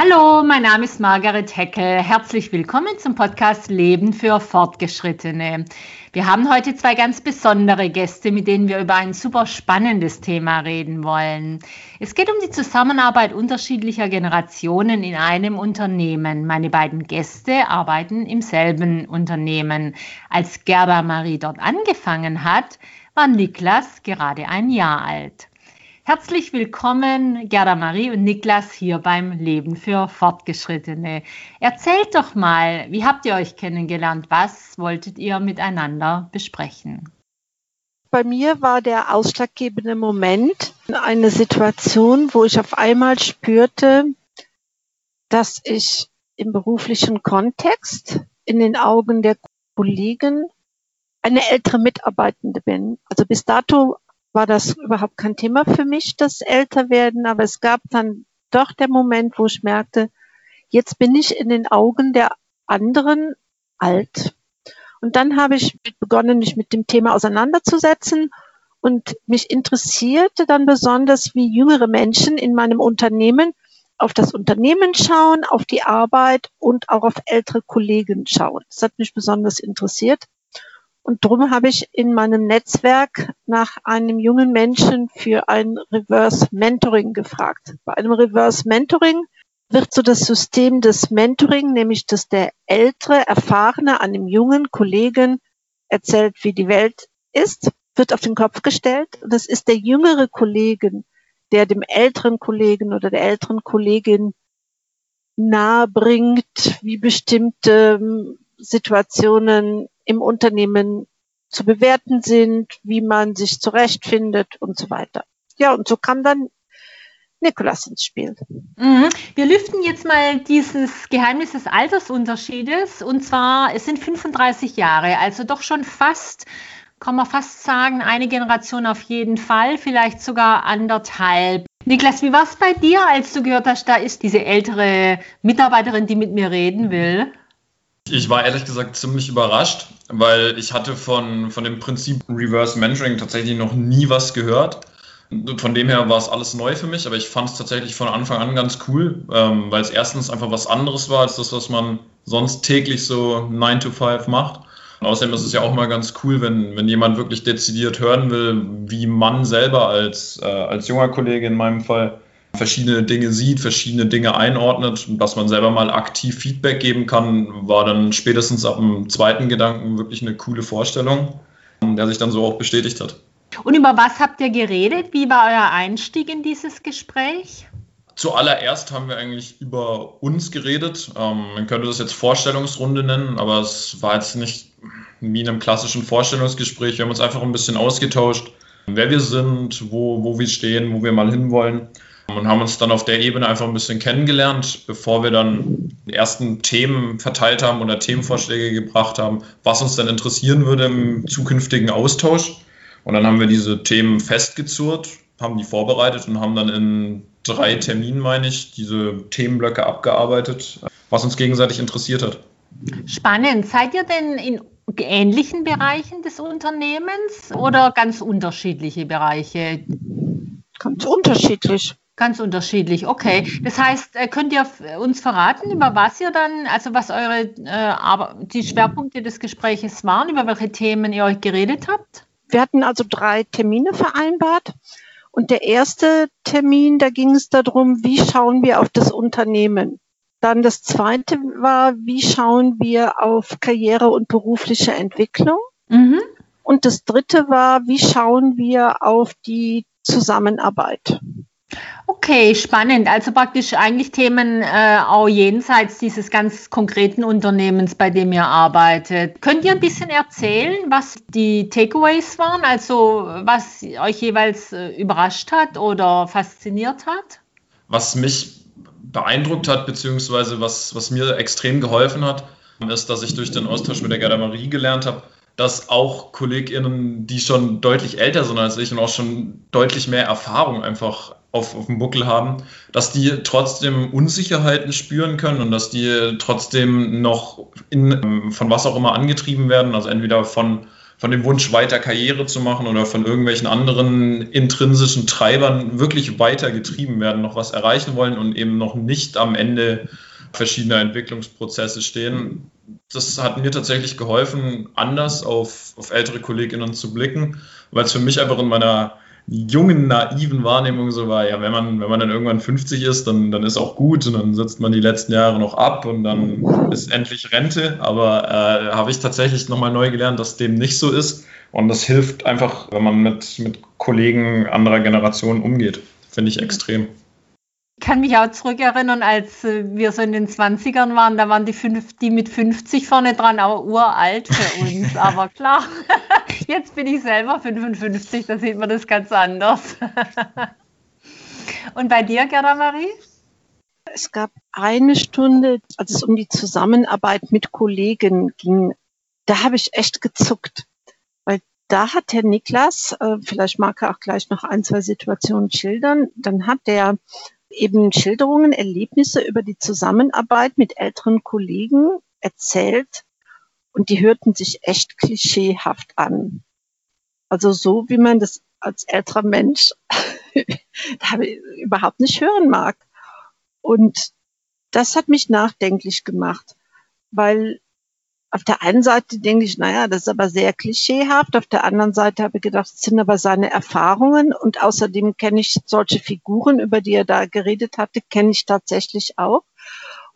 Hallo, mein Name ist Margaret Heckel. Herzlich willkommen zum Podcast Leben für Fortgeschrittene. Wir haben heute zwei ganz besondere Gäste, mit denen wir über ein super spannendes Thema reden wollen. Es geht um die Zusammenarbeit unterschiedlicher Generationen in einem Unternehmen. Meine beiden Gäste arbeiten im selben Unternehmen. Als Gerda Marie dort angefangen hat, war Niklas gerade ein Jahr alt. Herzlich willkommen, Gerda Marie und Niklas hier beim Leben für Fortgeschrittene. Erzählt doch mal, wie habt ihr euch kennengelernt? Was wolltet ihr miteinander besprechen? Bei mir war der ausschlaggebende Moment eine Situation, wo ich auf einmal spürte, dass ich im beruflichen Kontext in den Augen der Kollegen eine ältere Mitarbeitende bin. Also bis dato war das überhaupt kein Thema für mich, das Älterwerden, aber es gab dann doch der Moment, wo ich merkte, jetzt bin ich in den Augen der anderen alt. Und dann habe ich begonnen, mich mit dem Thema auseinanderzusetzen und mich interessierte dann besonders, wie jüngere Menschen in meinem Unternehmen auf das Unternehmen schauen, auf die Arbeit und auch auf ältere Kollegen schauen. Das hat mich besonders interessiert. Und darum habe ich in meinem Netzwerk nach einem jungen Menschen für ein Reverse Mentoring gefragt. Bei einem Reverse Mentoring wird so das System des Mentoring, nämlich dass der ältere, erfahrene einem jungen Kollegen erzählt, wie die Welt ist, wird auf den Kopf gestellt. Und es ist der jüngere Kollegen, der dem älteren Kollegen oder der älteren Kollegin nahe bringt, wie bestimmte Situationen im Unternehmen zu bewerten sind, wie man sich zurechtfindet und so weiter. Ja, und so kam dann Nikolas ins Spiel. Mhm. Wir lüften jetzt mal dieses Geheimnis des Altersunterschiedes. Und zwar, es sind 35 Jahre, also doch schon fast, kann man fast sagen, eine Generation auf jeden Fall, vielleicht sogar anderthalb. Niklas, wie war es bei dir, als du gehört hast, da ist diese ältere Mitarbeiterin, die mit mir reden will? Ich war ehrlich gesagt ziemlich überrascht, weil ich hatte von, von dem Prinzip Reverse Mentoring tatsächlich noch nie was gehört. Von dem her war es alles neu für mich, aber ich fand es tatsächlich von Anfang an ganz cool, ähm, weil es erstens einfach was anderes war als das, was man sonst täglich so 9 to 5 macht. außerdem ist es ja auch mal ganz cool, wenn, wenn jemand wirklich dezidiert hören will, wie man selber als, äh, als junger Kollege in meinem Fall verschiedene Dinge sieht, verschiedene Dinge einordnet und dass man selber mal aktiv Feedback geben kann, war dann spätestens ab dem zweiten Gedanken wirklich eine coole Vorstellung, der sich dann so auch bestätigt hat. Und über was habt ihr geredet? Wie war euer Einstieg in dieses Gespräch? Zuallererst haben wir eigentlich über uns geredet. Ähm, man könnte das jetzt Vorstellungsrunde nennen, aber es war jetzt nicht wie in einem klassischen Vorstellungsgespräch. Wir haben uns einfach ein bisschen ausgetauscht, wer wir sind, wo, wo wir stehen, wo wir mal hinwollen und haben uns dann auf der Ebene einfach ein bisschen kennengelernt, bevor wir dann die ersten Themen verteilt haben oder Themenvorschläge gebracht haben, was uns dann interessieren würde im zukünftigen Austausch. Und dann haben wir diese Themen festgezurrt, haben die vorbereitet und haben dann in drei Terminen, meine ich, diese Themenblöcke abgearbeitet, was uns gegenseitig interessiert hat. Spannend. Seid ihr denn in ähnlichen Bereichen des Unternehmens oder ganz unterschiedliche Bereiche? Ganz unterschiedlich. Ganz unterschiedlich, okay. Das heißt, äh, könnt ihr uns verraten, über was ihr dann, also was eure, äh, die Schwerpunkte des Gespräches waren, über welche Themen ihr euch geredet habt? Wir hatten also drei Termine vereinbart. Und der erste Termin, da ging es darum, wie schauen wir auf das Unternehmen. Dann das zweite war, wie schauen wir auf Karriere und berufliche Entwicklung. Mhm. Und das dritte war, wie schauen wir auf die Zusammenarbeit. Okay, spannend. Also praktisch eigentlich Themen äh, auch jenseits dieses ganz konkreten Unternehmens, bei dem ihr arbeitet. Könnt ihr ein bisschen erzählen, was die Takeaways waren? Also was euch jeweils äh, überrascht hat oder fasziniert hat? Was mich beeindruckt hat, beziehungsweise was, was mir extrem geholfen hat, ist, dass ich durch den Austausch mit der Gerda Marie gelernt habe, dass auch KollegInnen, die schon deutlich älter sind als ich und auch schon deutlich mehr Erfahrung einfach auf, auf dem Buckel haben, dass die trotzdem Unsicherheiten spüren können und dass die trotzdem noch in, von was auch immer angetrieben werden, also entweder von, von dem Wunsch weiter Karriere zu machen oder von irgendwelchen anderen intrinsischen Treibern wirklich weiter getrieben werden, noch was erreichen wollen und eben noch nicht am Ende verschiedener Entwicklungsprozesse stehen. Das hat mir tatsächlich geholfen, anders auf, auf ältere Kolleginnen zu blicken, weil es für mich einfach in meiner jungen, naiven Wahrnehmung so war, ja, wenn man, wenn man dann irgendwann 50 ist, dann, dann ist auch gut und dann sitzt man die letzten Jahre noch ab und dann ist endlich Rente. Aber äh, habe ich tatsächlich nochmal neu gelernt, dass dem nicht so ist. Und das hilft einfach, wenn man mit, mit Kollegen anderer Generationen umgeht. Finde ich extrem. Ich kann mich auch zurückerinnern, als äh, wir so in den 20ern waren, da waren die, fünf, die mit 50 vorne dran auch uralt für uns. Aber klar, jetzt bin ich selber 55, da sieht man das ganz anders. Und bei dir, Gerda Marie? Es gab eine Stunde, als es um die Zusammenarbeit mit Kollegen ging, da habe ich echt gezuckt. Weil da hat Herr Niklas, äh, vielleicht mag er auch gleich noch ein, zwei Situationen schildern, dann hat der eben Schilderungen, Erlebnisse über die Zusammenarbeit mit älteren Kollegen erzählt und die hörten sich echt klischeehaft an. Also so, wie man das als älterer Mensch überhaupt nicht hören mag. Und das hat mich nachdenklich gemacht, weil auf der einen Seite denke ich, naja, das ist aber sehr klischeehaft. Auf der anderen Seite habe ich gedacht, das sind aber seine Erfahrungen. Und außerdem kenne ich solche Figuren, über die er da geredet hatte, kenne ich tatsächlich auch.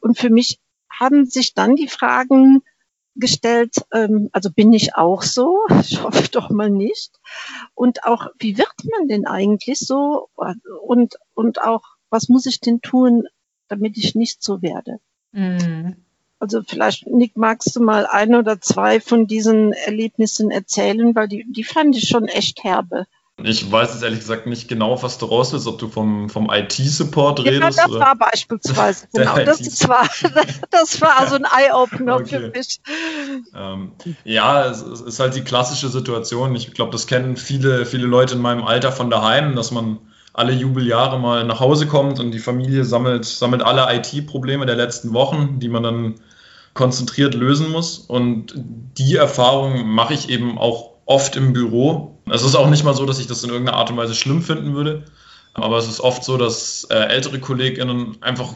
Und für mich haben sich dann die Fragen gestellt, ähm, also bin ich auch so? Ich hoffe doch mal nicht. Und auch, wie wird man denn eigentlich so? Und, und auch, was muss ich denn tun, damit ich nicht so werde? Mhm. Also vielleicht, Nick, magst du mal ein oder zwei von diesen Erlebnissen erzählen, weil die, die fand ich schon echt herbe. Ich weiß jetzt ehrlich gesagt nicht genau, was du raus willst, ob du vom, vom IT-Support redest. Ja, das oder? war beispielsweise, genau. Das war, das war also ein Eye-Opener okay. für mich. Ähm, ja, es ist halt die klassische Situation. Ich glaube, das kennen viele, viele Leute in meinem Alter von daheim, dass man alle Jubeljahre mal nach Hause kommt und die Familie sammelt, sammelt alle IT-Probleme der letzten Wochen, die man dann konzentriert lösen muss. Und die Erfahrung mache ich eben auch oft im Büro. Es ist auch nicht mal so, dass ich das in irgendeiner Art und Weise schlimm finden würde. Aber es ist oft so, dass äh, ältere KollegInnen einfach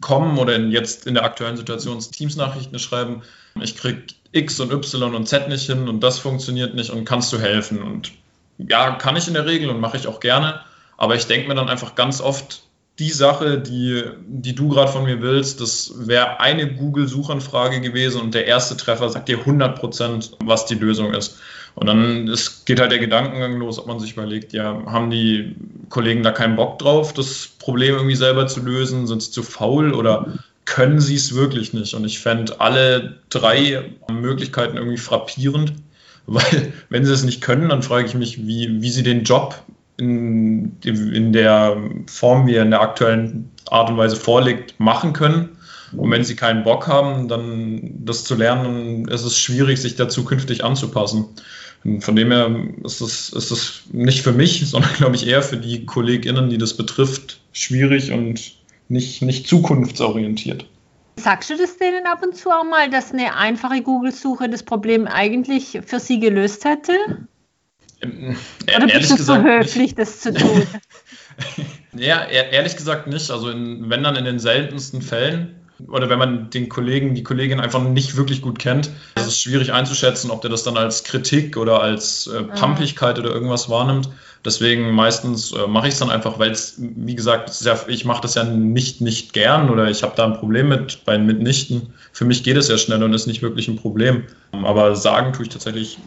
kommen oder in, jetzt in der aktuellen Situation Teams-Nachrichten schreiben. Ich kriege X und Y und Z nicht hin und das funktioniert nicht und kannst du helfen? Und ja, kann ich in der Regel und mache ich auch gerne. Aber ich denke mir dann einfach ganz oft, die Sache, die, die du gerade von mir willst, das wäre eine Google-Suchanfrage gewesen und der erste Treffer sagt dir 100 Prozent, was die Lösung ist. Und dann ist, geht halt der Gedankengang los, ob man sich überlegt, ja, haben die Kollegen da keinen Bock drauf, das Problem irgendwie selber zu lösen? Sind sie zu faul oder können sie es wirklich nicht? Und ich fände alle drei Möglichkeiten irgendwie frappierend, weil wenn sie es nicht können, dann frage ich mich, wie, wie sie den Job in, in der Form, wie er in der aktuellen Art und Weise vorliegt, machen können. Und wenn sie keinen Bock haben, dann das zu lernen, ist es schwierig, sich da zukünftig anzupassen. Und von dem her ist es, ist es nicht für mich, sondern glaube ich eher für die KollegInnen, die das betrifft, schwierig und nicht, nicht zukunftsorientiert. Sagst du das denen ab und zu auch mal, dass eine einfache Google-Suche das Problem eigentlich für sie gelöst hätte? Ähm, Oder bist du so höflich, das zu tun? ja, ehrlich gesagt nicht. Also in, wenn dann in den seltensten Fällen oder wenn man den Kollegen, die Kollegin einfach nicht wirklich gut kennt, ist es schwierig einzuschätzen, ob der das dann als Kritik oder als äh, ah. Pampigkeit oder irgendwas wahrnimmt. Deswegen meistens äh, mache ich es dann einfach, weil es, wie gesagt, ja, ich mache das ja nicht nicht gern oder ich habe da ein Problem mit bei Mitnichten. Für mich geht es ja schnell und ist nicht wirklich ein Problem. Aber sagen tue ich tatsächlich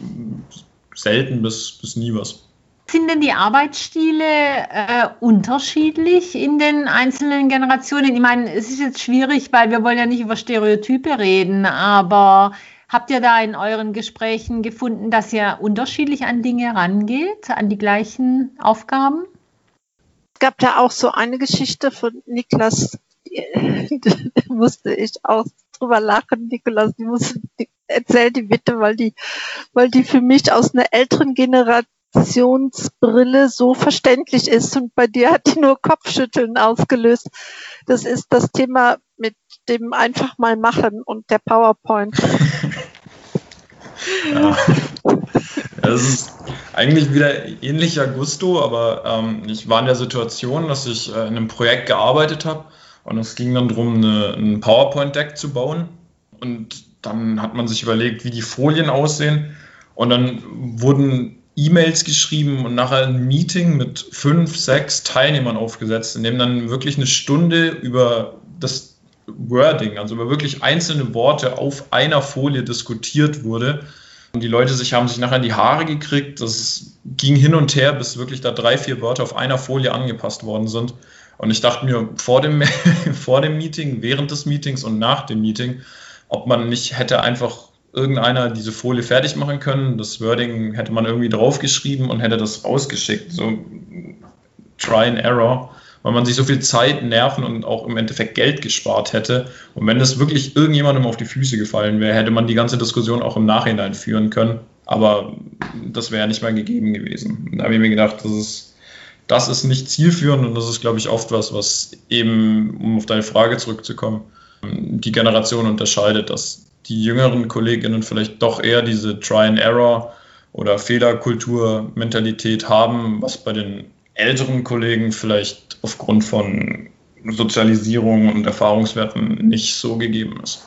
selten bis, bis nie was. Sind denn die Arbeitsstile äh, unterschiedlich in den einzelnen Generationen? Ich meine, es ist jetzt schwierig, weil wir wollen ja nicht über Stereotype reden, aber habt ihr da in euren Gesprächen gefunden, dass ihr unterschiedlich an Dinge rangeht, an die gleichen Aufgaben? Es gab da auch so eine Geschichte von Niklas, da musste ich auch drüber lachen, Niklas, die musste, erzähl die bitte, weil die, weil die für mich aus einer älteren Generationsbrille so verständlich ist und bei dir hat die nur Kopfschütteln ausgelöst. Das ist das Thema mit dem einfach mal machen und der PowerPoint. Ja. Es ist eigentlich wieder ähnlicher Gusto, aber ähm, ich war in der Situation, dass ich äh, in einem Projekt gearbeitet habe und es ging dann darum, eine, ein PowerPoint-Deck zu bauen. Und dann hat man sich überlegt, wie die Folien aussehen. Und dann wurden E-Mails geschrieben und nachher ein Meeting mit fünf, sechs Teilnehmern aufgesetzt, in dem dann wirklich eine Stunde über das Wording, also über wirklich einzelne Worte auf einer Folie diskutiert wurde. Und die Leute sich, haben sich nachher in die Haare gekriegt. Das ging hin und her, bis wirklich da drei, vier Wörter auf einer Folie angepasst worden sind. Und ich dachte mir vor dem, vor dem Meeting, während des Meetings und nach dem Meeting, ob man nicht hätte einfach irgendeiner diese Folie fertig machen können. Das Wording hätte man irgendwie draufgeschrieben und hätte das rausgeschickt. So Try and Error, weil man sich so viel Zeit, Nerven und auch im Endeffekt Geld gespart hätte. Und wenn das wirklich irgendjemandem auf die Füße gefallen wäre, hätte man die ganze Diskussion auch im Nachhinein führen können. Aber das wäre nicht mal gegeben gewesen. Da habe ich mir gedacht, das ist, das ist nicht zielführend und das ist, glaube ich, oft was, was eben, um auf deine Frage zurückzukommen, die Generation unterscheidet, dass die jüngeren Kolleginnen vielleicht doch eher diese Try-and-Error oder Fehlerkultur-Mentalität haben, was bei den älteren Kollegen vielleicht aufgrund von Sozialisierung und Erfahrungswerten nicht so gegeben ist.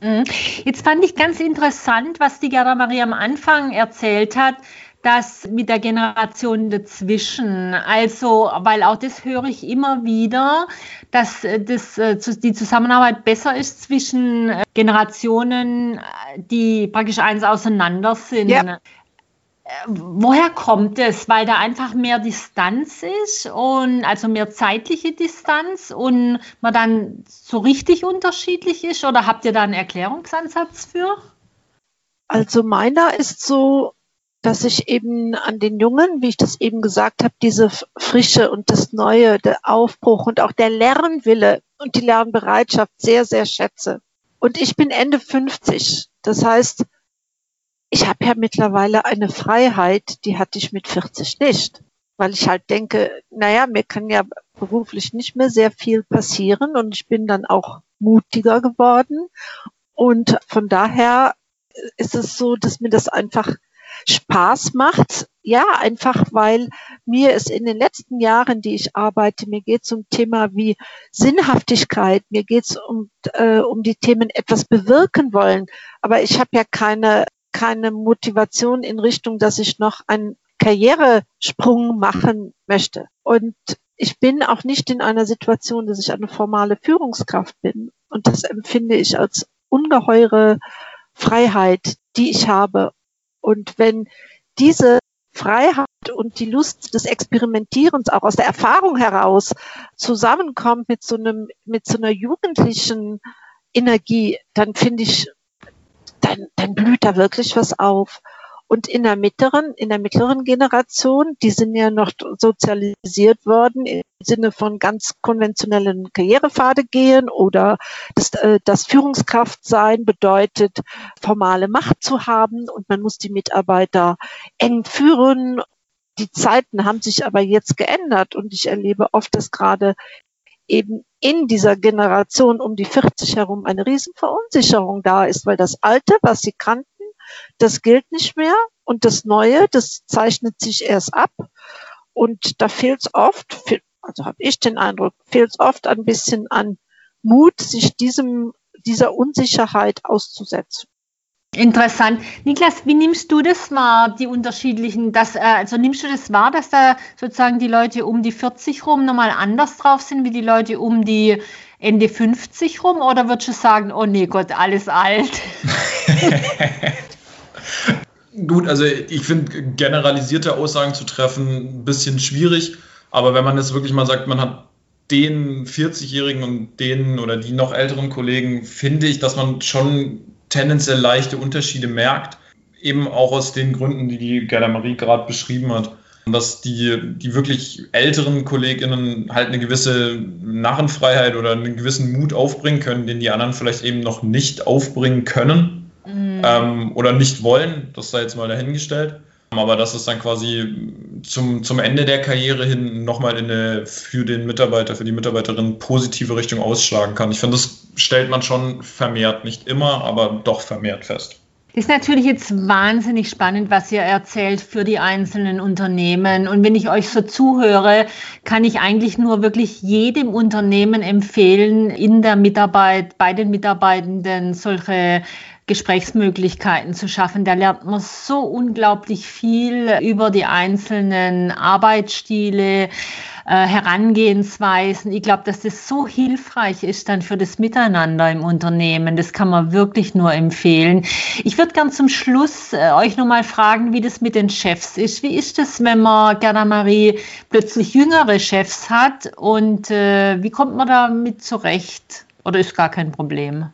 Mhm. Jetzt fand ich ganz interessant, was die Gerda Maria am Anfang erzählt hat, dass mit der Generation dazwischen, also, weil auch das höre ich immer wieder, dass äh, das, äh, die Zusammenarbeit besser ist zwischen äh, Generationen, die praktisch eins auseinander sind. Ja. Woher kommt es? Weil da einfach mehr Distanz ist und also mehr zeitliche Distanz und man dann so richtig unterschiedlich ist? Oder habt ihr da einen Erklärungsansatz für? Also meiner ist so, dass ich eben an den Jungen, wie ich das eben gesagt habe, diese Frische und das Neue, der Aufbruch und auch der Lernwille und die Lernbereitschaft sehr, sehr schätze. Und ich bin Ende 50. Das heißt, ich habe ja mittlerweile eine Freiheit, die hatte ich mit 40 nicht. Weil ich halt denke, naja, mir kann ja beruflich nicht mehr sehr viel passieren und ich bin dann auch mutiger geworden. Und von daher ist es so, dass mir das einfach Spaß macht. Ja, einfach weil mir es in den letzten Jahren, die ich arbeite, mir geht es um Thema wie Sinnhaftigkeit, mir geht es um, äh, um die Themen etwas bewirken wollen. Aber ich habe ja keine, keine Motivation in Richtung, dass ich noch einen Karrieresprung machen möchte. Und ich bin auch nicht in einer Situation, dass ich eine formale Führungskraft bin. Und das empfinde ich als ungeheure Freiheit, die ich habe. Und wenn diese Freiheit und die Lust des Experimentierens auch aus der Erfahrung heraus zusammenkommt mit so einem, mit so einer jugendlichen Energie, dann finde ich, dann, dann blüht da wirklich was auf. Und in der mittleren, in der mittleren Generation, die sind ja noch sozialisiert worden im Sinne von ganz konventionellen Karrierepfade gehen oder das, äh, das Führungskraft sein bedeutet, formale Macht zu haben und man muss die Mitarbeiter eng führen. Die Zeiten haben sich aber jetzt geändert und ich erlebe oft, dass gerade eben in dieser Generation um die 40 herum eine Riesenverunsicherung da ist, weil das Alte, was sie kannten, das gilt nicht mehr und das Neue, das zeichnet sich erst ab. Und da fehlt es oft, also habe ich den Eindruck, fehlt es oft ein bisschen an Mut, sich diesem, dieser Unsicherheit auszusetzen. Interessant. Niklas, wie nimmst du das wahr, die unterschiedlichen, das, äh, also nimmst du das wahr, dass da sozusagen die Leute um die 40 rum nochmal anders drauf sind, wie die Leute um die Ende 50 rum? Oder würdest du sagen, oh nee Gott, alles alt? Gut, also ich finde generalisierte Aussagen zu treffen ein bisschen schwierig, aber wenn man jetzt wirklich mal sagt, man hat den 40-Jährigen und den oder die noch älteren Kollegen, finde ich, dass man schon tendenziell leichte Unterschiede merkt, eben auch aus den Gründen, die die Gerda Marie gerade beschrieben hat dass die, die wirklich älteren KollegInnen halt eine gewisse Narrenfreiheit oder einen gewissen Mut aufbringen können, den die anderen vielleicht eben noch nicht aufbringen können mhm. ähm, oder nicht wollen. Das sei jetzt mal dahingestellt. Aber dass es dann quasi zum, zum Ende der Karriere hin nochmal in eine für den Mitarbeiter, für die Mitarbeiterin positive Richtung ausschlagen kann. Ich finde, das stellt man schon vermehrt, nicht immer, aber doch vermehrt fest. Das ist natürlich jetzt wahnsinnig spannend, was ihr erzählt für die einzelnen Unternehmen. Und wenn ich euch so zuhöre, kann ich eigentlich nur wirklich jedem Unternehmen empfehlen, in der Mitarbeit, bei den Mitarbeitenden solche Gesprächsmöglichkeiten zu schaffen. Da lernt man so unglaublich viel über die einzelnen Arbeitsstile, äh, Herangehensweisen. Ich glaube, dass das so hilfreich ist dann für das Miteinander im Unternehmen. Das kann man wirklich nur empfehlen. Ich würde gern zum Schluss äh, euch nochmal fragen, wie das mit den Chefs ist. Wie ist das, wenn man, Gerda Marie, plötzlich jüngere Chefs hat und äh, wie kommt man damit zurecht? Oder ist gar kein Problem?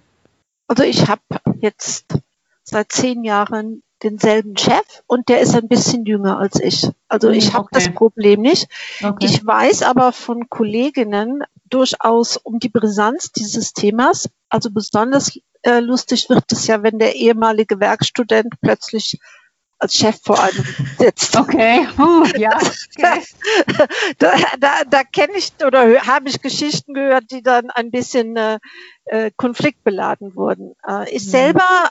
Also ich habe jetzt seit zehn Jahren denselben Chef und der ist ein bisschen jünger als ich. Also ich habe okay. das Problem nicht. Okay. Ich weiß aber von Kolleginnen durchaus um die Brisanz dieses Themas. Also besonders äh, lustig wird es ja, wenn der ehemalige Werkstudent plötzlich als Chef vor einem sitzt. Okay, uh, ja. Okay. da da, da kenne ich oder habe ich Geschichten gehört, die dann ein bisschen äh, äh konfliktbeladen wurden. Äh, ich mhm. selber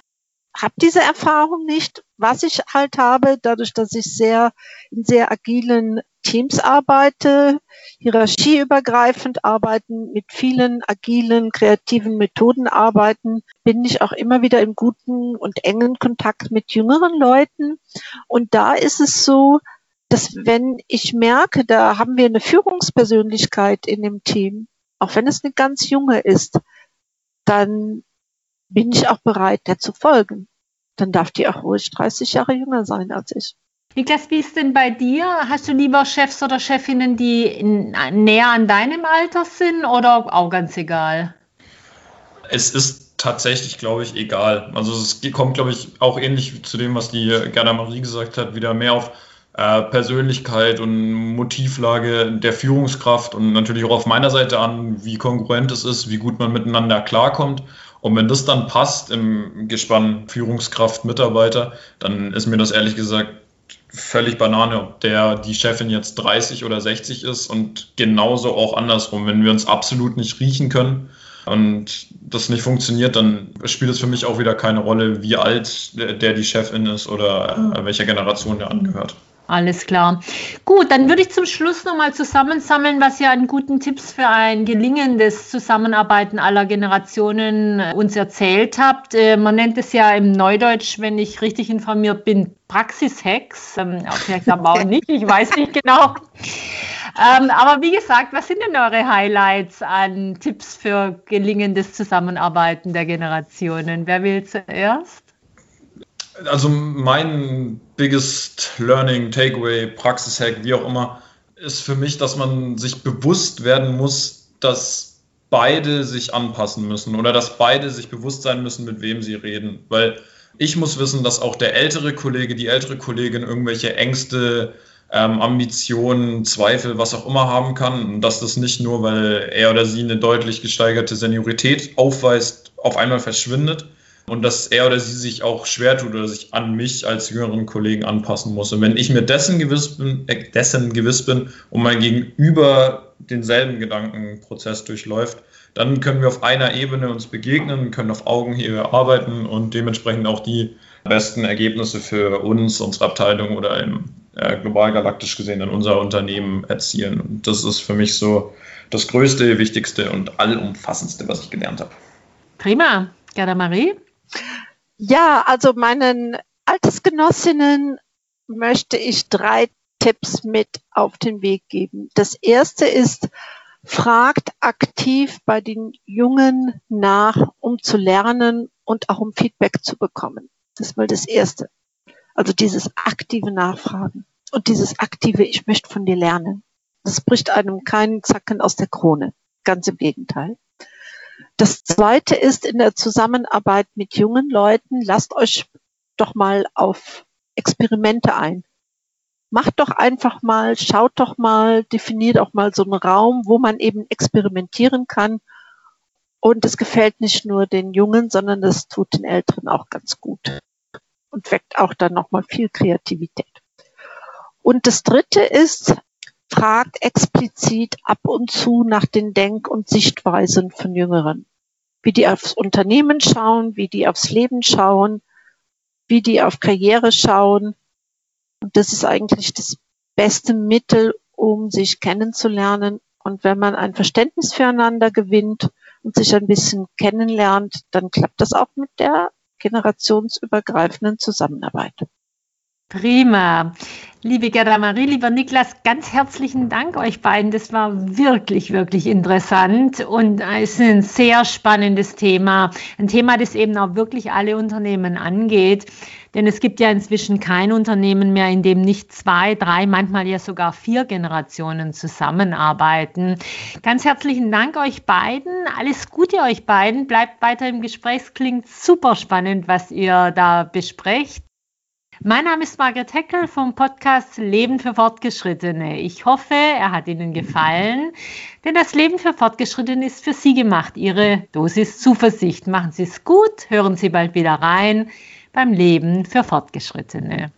habe diese Erfahrung nicht. Was ich halt habe, dadurch, dass ich sehr in sehr agilen Teams arbeite, hierarchieübergreifend arbeiten, mit vielen agilen, kreativen Methoden arbeiten, bin ich auch immer wieder im guten und engen Kontakt mit jüngeren Leuten. Und da ist es so, dass wenn ich merke, da haben wir eine Führungspersönlichkeit in dem Team, auch wenn es eine ganz junge ist, dann bin ich auch bereit, der zu folgen. Dann darf die auch ruhig 30 Jahre jünger sein als ich. Niklas, wie ist denn bei dir? Hast du lieber Chefs oder Chefinnen, die in, näher an deinem Alter sind oder auch ganz egal? Es ist tatsächlich, glaube ich, egal. Also es kommt, glaube ich, auch ähnlich zu dem, was die Gerda Marie gesagt hat, wieder mehr auf äh, Persönlichkeit und Motivlage der Führungskraft und natürlich auch auf meiner Seite an, wie kongruent es ist, wie gut man miteinander klarkommt. Und wenn das dann passt im Gespann Führungskraft, Mitarbeiter, dann ist mir das ehrlich gesagt völlig Banane, ob der die Chefin jetzt 30 oder 60 ist und genauso auch andersrum. Wenn wir uns absolut nicht riechen können und das nicht funktioniert, dann spielt es für mich auch wieder keine Rolle, wie alt der die Chefin ist oder äh, welcher Generation der angehört. Alles klar. Gut, dann würde ich zum Schluss nochmal zusammensammeln, was ihr an guten Tipps für ein gelingendes Zusammenarbeiten aller Generationen äh, uns erzählt habt. Äh, man nennt es ja im Neudeutsch, wenn ich richtig informiert bin, Praxishacks. Ähm, vielleicht aber auch nicht, ich weiß nicht genau. Ähm, aber wie gesagt, was sind denn eure Highlights an Tipps für gelingendes Zusammenarbeiten der Generationen? Wer will zuerst? Also mein biggest learning, Takeaway, Praxishack, wie auch immer, ist für mich, dass man sich bewusst werden muss, dass beide sich anpassen müssen oder dass beide sich bewusst sein müssen, mit wem sie reden. Weil ich muss wissen, dass auch der ältere Kollege, die ältere Kollegin irgendwelche Ängste, ähm, Ambitionen, Zweifel, was auch immer haben kann. Und dass das nicht nur, weil er oder sie eine deutlich gesteigerte Seniorität aufweist, auf einmal verschwindet, und dass er oder sie sich auch schwer tut oder sich an mich als jüngeren Kollegen anpassen muss. Und wenn ich mir dessen gewiss bin, äh, dessen gewiss bin und mein Gegenüber denselben Gedankenprozess durchläuft, dann können wir auf einer Ebene uns begegnen, können auf Augenhöhe arbeiten und dementsprechend auch die besten Ergebnisse für uns, unsere Abteilung oder im, äh, global galaktisch gesehen in unser Unternehmen erzielen. Und das ist für mich so das Größte, Wichtigste und allumfassendste, was ich gelernt habe. Prima. Gerda Marie? Ja, also meinen Altersgenossinnen möchte ich drei Tipps mit auf den Weg geben. Das erste ist, fragt aktiv bei den Jungen nach, um zu lernen und auch um Feedback zu bekommen. Das ist mal das erste. Also dieses aktive Nachfragen und dieses aktive, ich möchte von dir lernen. Das bricht einem keinen Zacken aus der Krone. Ganz im Gegenteil. Das zweite ist in der Zusammenarbeit mit jungen Leuten, lasst euch doch mal auf Experimente ein. Macht doch einfach mal, schaut doch mal, definiert auch mal so einen Raum, wo man eben experimentieren kann. Und es gefällt nicht nur den Jungen, sondern das tut den Älteren auch ganz gut und weckt auch dann nochmal viel Kreativität. Und das dritte ist, fragt explizit ab und zu nach den Denk- und Sichtweisen von Jüngeren. Wie die aufs Unternehmen schauen, wie die aufs Leben schauen. wie die auf Karriere schauen. Und das ist eigentlich das beste Mittel, um sich kennenzulernen. Und wenn man ein Verständnis füreinander gewinnt und sich ein bisschen kennenlernt, dann klappt das auch mit der generationsübergreifenden Zusammenarbeit. Prima. Liebe Gerda Marie, lieber Niklas, ganz herzlichen Dank euch beiden. Das war wirklich, wirklich interessant und ist ein sehr spannendes Thema. Ein Thema, das eben auch wirklich alle Unternehmen angeht. Denn es gibt ja inzwischen kein Unternehmen mehr, in dem nicht zwei, drei, manchmal ja sogar vier Generationen zusammenarbeiten. Ganz herzlichen Dank euch beiden. Alles Gute euch beiden. Bleibt weiter im Gespräch. Es klingt super spannend, was ihr da besprecht. Mein Name ist Margret Heckel vom Podcast Leben für Fortgeschrittene. Ich hoffe, er hat Ihnen gefallen, denn das Leben für Fortgeschrittene ist für Sie gemacht. Ihre Dosis Zuversicht. Machen Sie es gut, hören Sie bald wieder rein beim Leben für Fortgeschrittene.